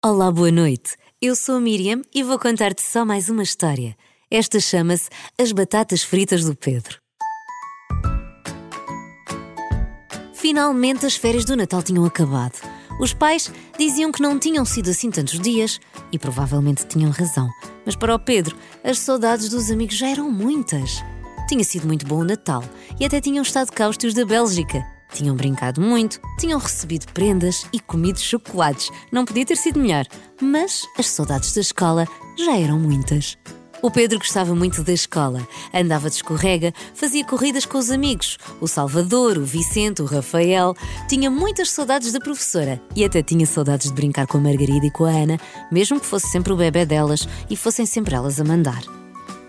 Olá, boa noite. Eu sou a Miriam e vou contar-te só mais uma história. Esta chama-se As Batatas Fritas do Pedro. Finalmente as férias do Natal tinham acabado. Os pais diziam que não tinham sido assim tantos dias e provavelmente tinham razão. Mas para o Pedro, as saudades dos amigos já eram muitas. Tinha sido muito bom o Natal e até tinham estado cá os tios da Bélgica. Tinham brincado muito, tinham recebido prendas e comido chocolates. Não podia ter sido melhor. Mas as saudades da escola já eram muitas. O Pedro gostava muito da escola. Andava de escorrega, fazia corridas com os amigos. O Salvador, o Vicente, o Rafael. Tinha muitas saudades da professora e até tinha saudades de brincar com a Margarida e com a Ana, mesmo que fosse sempre o bebê delas e fossem sempre elas a mandar.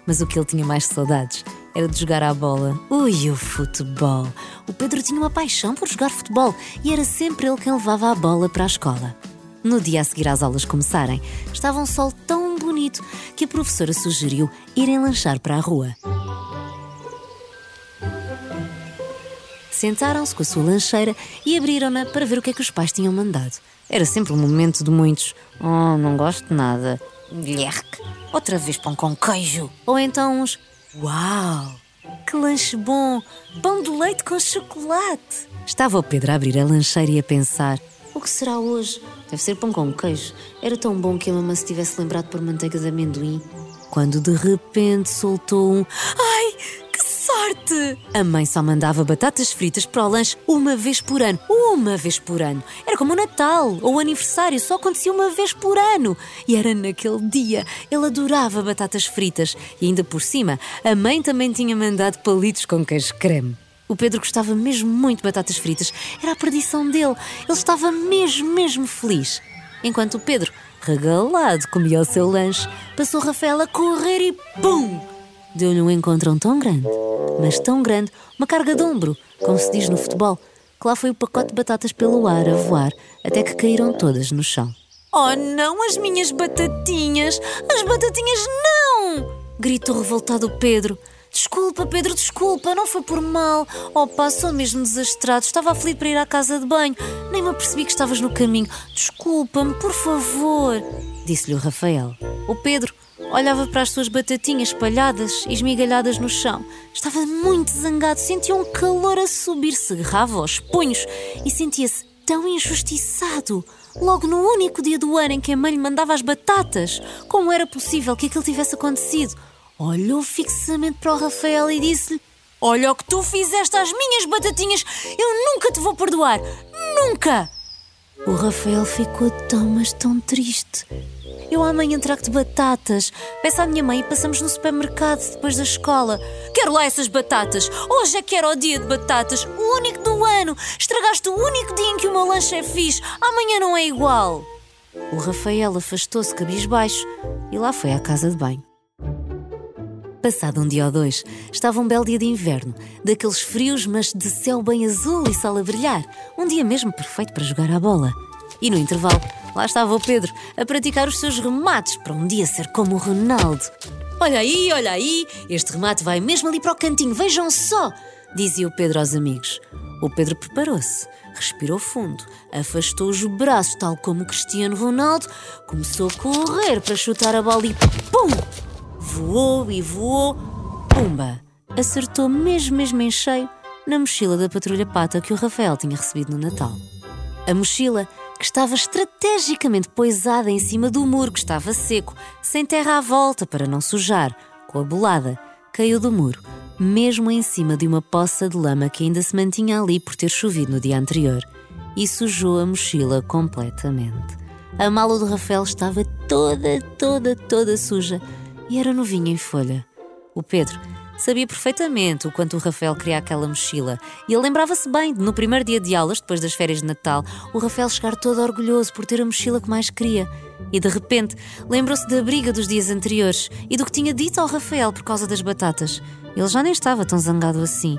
Mas o que ele tinha mais saudades era de jogar à bola. Ui, o futebol! O Pedro tinha uma paixão por jogar futebol e era sempre ele quem levava a bola para a escola. No dia a seguir às aulas começarem, estava um sol tão bonito que a professora sugeriu irem lanchar para a rua. Sentaram-se com a sua lancheira e abriram-na para ver o que é que os pais tinham mandado. Era sempre um momento de muitos: Oh, não gosto de nada. Lherque, outra vez pão com queijo. Ou então uns: Uau, que lanche bom! Pão de leite com chocolate. Estava o Pedro a abrir a lancheira e a pensar: O que será hoje? Deve ser pão com queijo. Era tão bom que a mamãe se tivesse lembrado por manteiga de amendoim. Quando de repente soltou um Ai, A mãe só mandava batatas fritas para o lanche uma vez por ano. Uma vez por ano. Era como o Natal ou o aniversário, só acontecia uma vez por ano. E era naquele dia. Ele adorava batatas fritas. E ainda por cima, a mãe também tinha mandado palitos com queijo creme. O Pedro gostava mesmo muito de batatas fritas. Era a perdição dele. Ele estava mesmo, mesmo feliz. Enquanto o Pedro, regalado, comia o seu lanche, passou Rafael a correr e pum! Deu-lhe um encontrão tão grande, mas tão grande, uma carga de ombro, como se diz no futebol, que lá foi o pacote de batatas pelo ar a voar, até que caíram todas no chão. Oh não, as minhas batatinhas! As batatinhas não! gritou revoltado Pedro. Desculpa, Pedro, desculpa, não foi por mal. Oh pá, sou mesmo desastrado. Estava aflito para ir à casa de banho. Nem me apercebi que estavas no caminho. Desculpa-me, por favor, disse-lhe o Rafael. O Pedro olhava para as suas batatinhas espalhadas e esmigalhadas no chão. Estava muito zangado, sentia um calor a subir, se agarrava aos punhos e sentia-se tão injustiçado. Logo no único dia do ano em que a mãe lhe mandava as batatas. Como era possível que aquilo tivesse acontecido? Olhou fixamente para o Rafael e disse-lhe: Olha o que tu fizeste às minhas batatinhas, eu nunca te vou perdoar! Nunca! O Rafael ficou tão, mas tão triste. Eu amanhã trago-te batatas. Peço à minha mãe e passamos no supermercado depois da escola. Quero lá essas batatas. Hoje é que era o dia de batatas, o único do ano. Estragaste o único dia em que o meu lanche é fixe. Amanhã não é igual. O Rafael afastou-se cabisbaixo e lá foi à casa de banho. Passado um dia ou dois, estava um belo dia de inverno, daqueles frios, mas de céu bem azul e sol a brilhar. Um dia mesmo perfeito para jogar à bola. E no intervalo, lá estava o Pedro a praticar os seus remates para um dia ser como o Ronaldo. Olha aí, olha aí, este remate vai mesmo ali para o cantinho, vejam só! dizia o Pedro aos amigos. O Pedro preparou-se, respirou fundo, afastou os braços, tal como Cristiano Ronaldo, começou a correr para chutar a bola e PUM! Voou e voou. Pumba! Acertou mesmo, mesmo em cheio na mochila da patrulha pata que o Rafael tinha recebido no Natal. A mochila, que estava estrategicamente poisada em cima do muro que estava seco, sem terra à volta para não sujar, com a bolada, caiu do muro, mesmo em cima de uma poça de lama que ainda se mantinha ali por ter chovido no dia anterior, e sujou a mochila completamente. A mala do Rafael estava toda, toda, toda suja e era novinho em folha. O Pedro sabia perfeitamente o quanto o Rafael queria aquela mochila e ele lembrava-se bem de, no primeiro dia de aulas, depois das férias de Natal, o Rafael chegar todo orgulhoso por ter a mochila que mais queria. E de repente lembrou-se da briga dos dias anteriores e do que tinha dito ao Rafael por causa das batatas. Ele já nem estava tão zangado assim.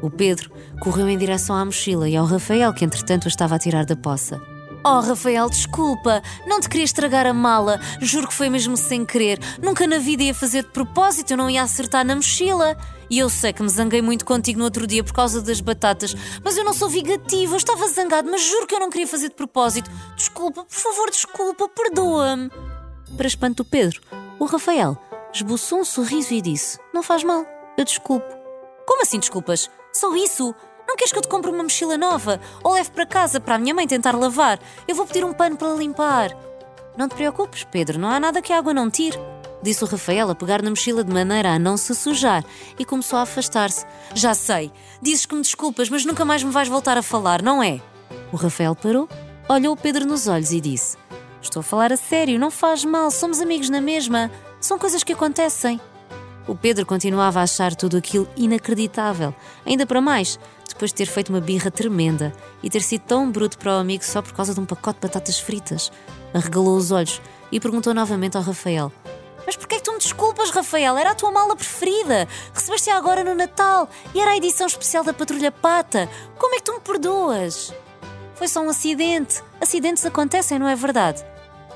O Pedro correu em direção à mochila e ao Rafael, que entretanto a estava a tirar da poça. Oh, Rafael, desculpa. Não te queria estragar a mala. Juro que foi mesmo sem querer. Nunca na vida ia fazer de propósito, eu não ia acertar na mochila. E eu sei que me zanguei muito contigo no outro dia por causa das batatas, mas eu não sou vingativa, eu estava zangado, mas juro que eu não queria fazer de propósito. Desculpa, por favor, desculpa, perdoa-me. Para espanto do Pedro, o Rafael esboçou um sorriso e disse: Não faz mal, eu desculpo. Como assim desculpas? Só isso? Não queres que eu te compre uma mochila nova? Ou leve para casa para a minha mãe tentar lavar? Eu vou pedir um pano para limpar. Não te preocupes, Pedro, não há nada que a água não tire. Disse o Rafael a pegar na mochila de maneira a não se sujar e começou a afastar-se. Já sei, dizes que me desculpas, mas nunca mais me vais voltar a falar, não é? O Rafael parou, olhou o Pedro nos olhos e disse: Estou a falar a sério, não faz mal, somos amigos na mesma. São coisas que acontecem. O Pedro continuava a achar tudo aquilo inacreditável. Ainda para mais, depois de ter feito uma birra tremenda e ter sido tão bruto para o amigo só por causa de um pacote de batatas fritas. Arregalou os olhos e perguntou novamente ao Rafael: Mas porquê é que tu me desculpas, Rafael? Era a tua mala preferida. Recebeste-a agora no Natal e era a edição especial da Patrulha Pata. Como é que tu me perdoas? Foi só um acidente. Acidentes acontecem, não é verdade?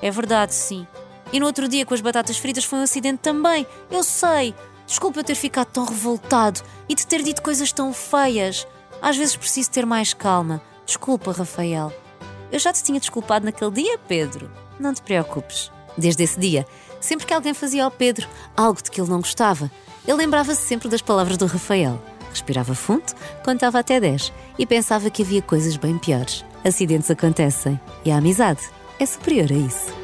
É verdade, sim. E no outro dia com as batatas fritas foi um acidente também. Eu sei. Desculpa eu ter ficado tão revoltado e de ter dito coisas tão feias. Às vezes preciso ter mais calma. Desculpa, Rafael. Eu já te tinha desculpado naquele dia, Pedro. Não te preocupes. Desde esse dia, sempre que alguém fazia ao Pedro algo de que ele não gostava, ele lembrava-se sempre das palavras do Rafael. Respirava fundo, contava até 10 e pensava que havia coisas bem piores. Acidentes acontecem e a amizade é superior a isso.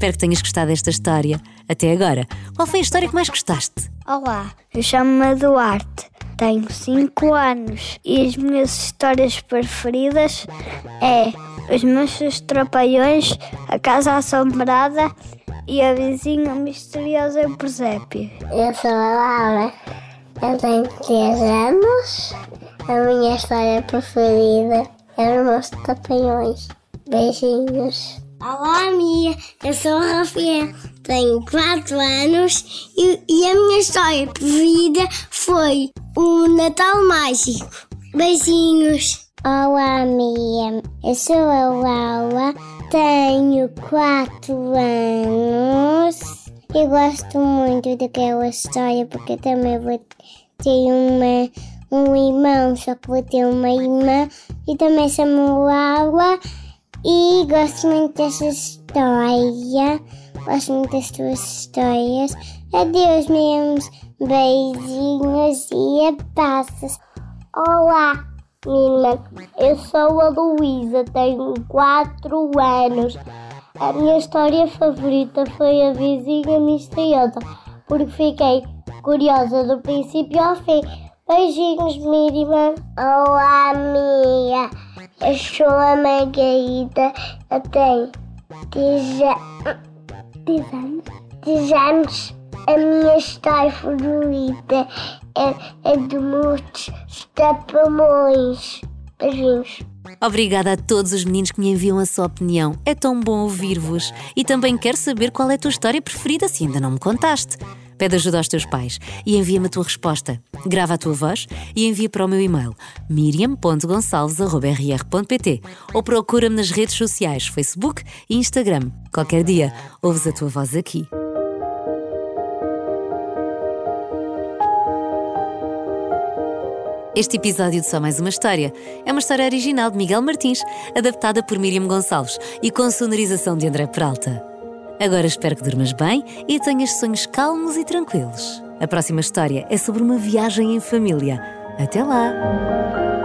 Espero que tenhas gostado desta história. Até agora, qual foi a história que mais gostaste? Olá, eu chamo-me Duarte, tenho 5 anos e as minhas histórias preferidas é Os Manchos Trapalhões, A Casa Assombrada e A Vizinha Misteriosa em Presépio. Eu sou a Laura, eu tenho 3 anos, a minha história preferida é Os Meus Trapalhões. Beijinhos. Olá, Mia. Eu sou o Rafael, tenho 4 anos e, e, a minha história preferida foi o Natal Mágico. Beijinhos. Olá, Mia. Eu sou a Laura, tenho 4 anos e gosto muito daquela história porque também vou ter uma, um irmão, só que vou ter uma irmã e também chamo Laura. E gosto muito dessa história. Gosto muito das tuas histórias. Adeus, meus beijinhos e abraços. Olá, menina. Eu sou a Luísa, tenho 4 anos. A minha história favorita foi a vizinha misteriosa, porque fiquei curiosa do princípio ao fim. Beijinhos, Miriam. Olá, Mia. Eu sou a Margarida, eu tenho 10 anos. 10 anos. A minha história favorita é, é de muitos tapamões. Beijinhos. Obrigada a todos os meninos que me enviam a sua opinião. É tão bom ouvir-vos. E também quero saber qual é a tua história preferida, se ainda não me contaste. Pede ajuda aos teus pais e envia-me a tua resposta. Grava a tua voz e envia para o meu e-mail miriam.gonçalves.rr.pt ou procura-me nas redes sociais, Facebook e Instagram. Qualquer dia, ouves a tua voz aqui. Este episódio de Só Mais Uma História é uma história original de Miguel Martins, adaptada por Miriam Gonçalves e com sonorização de André Peralta. Agora espero que durmas bem e tenhas sonhos calmos e tranquilos. A próxima história é sobre uma viagem em família. Até lá!